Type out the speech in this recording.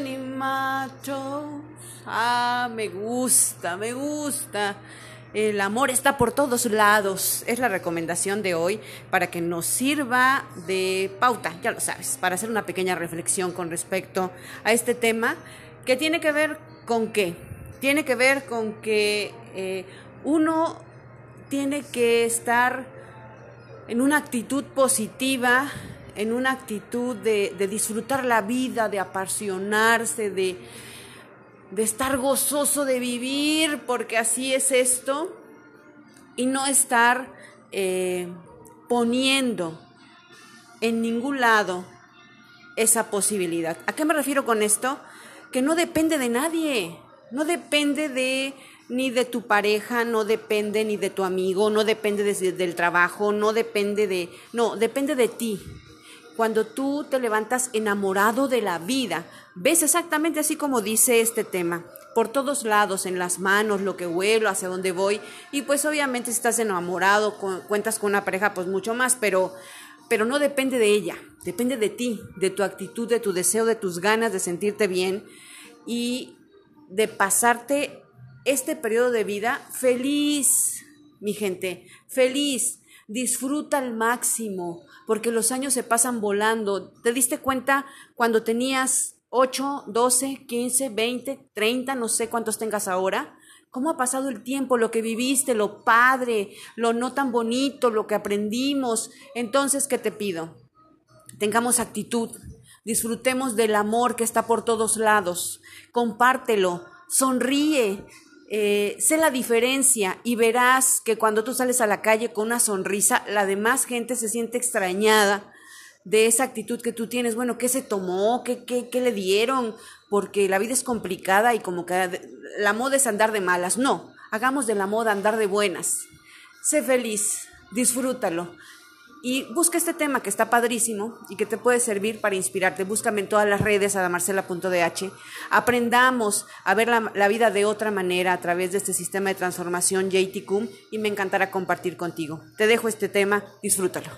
muchachos. Ah, me gusta, me gusta. El amor está por todos lados. Es la recomendación de hoy para que nos sirva de pauta, ya lo sabes, para hacer una pequeña reflexión con respecto a este tema que tiene que ver con qué. Tiene que ver con que eh, uno tiene que estar en una actitud positiva, en una actitud de, disfrutar la vida, de apasionarse, de, de estar gozoso de vivir, porque así es esto, y no estar eh, poniendo en ningún lado esa posibilidad. ¿A qué me refiero con esto? Que no depende de nadie, no depende de ni de tu pareja, no depende ni de tu amigo, no depende del trabajo, no depende de, no, depende de ti cuando tú te levantas enamorado de la vida. Ves exactamente así como dice este tema, por todos lados, en las manos, lo que huelo, hacia dónde voy. Y pues obviamente si estás enamorado, cuentas con una pareja, pues mucho más, pero, pero no depende de ella, depende de ti, de tu actitud, de tu deseo, de tus ganas de sentirte bien y de pasarte este periodo de vida feliz, mi gente, feliz disfruta al máximo, porque los años se pasan volando. ¿Te diste cuenta cuando tenías 8, 12, 15, 20, 30, no sé cuántos tengas ahora? ¿Cómo ha pasado el tiempo, lo que viviste, lo padre, lo no tan bonito, lo que aprendimos? Entonces, ¿qué te pido? Tengamos actitud, disfrutemos del amor que está por todos lados, compártelo, sonríe, eh, sé la diferencia y verás que cuando tú sales a la calle con una sonrisa, la demás gente se siente extrañada de esa actitud que tú tienes. Bueno, ¿qué se tomó? ¿Qué, qué, qué le dieron? Porque la vida es complicada y como que la moda es andar de malas. No, hagamos de la moda andar de buenas. Sé feliz, disfrútalo. Y busca este tema que está padrísimo y que te puede servir para inspirarte. Búscame en todas las redes, adamarcela.dh. Aprendamos a ver la, vida de otra manera a través de este sistema de transformación JTCUM y me encantará compartir contigo. Te dejo este tema, disfrútalo.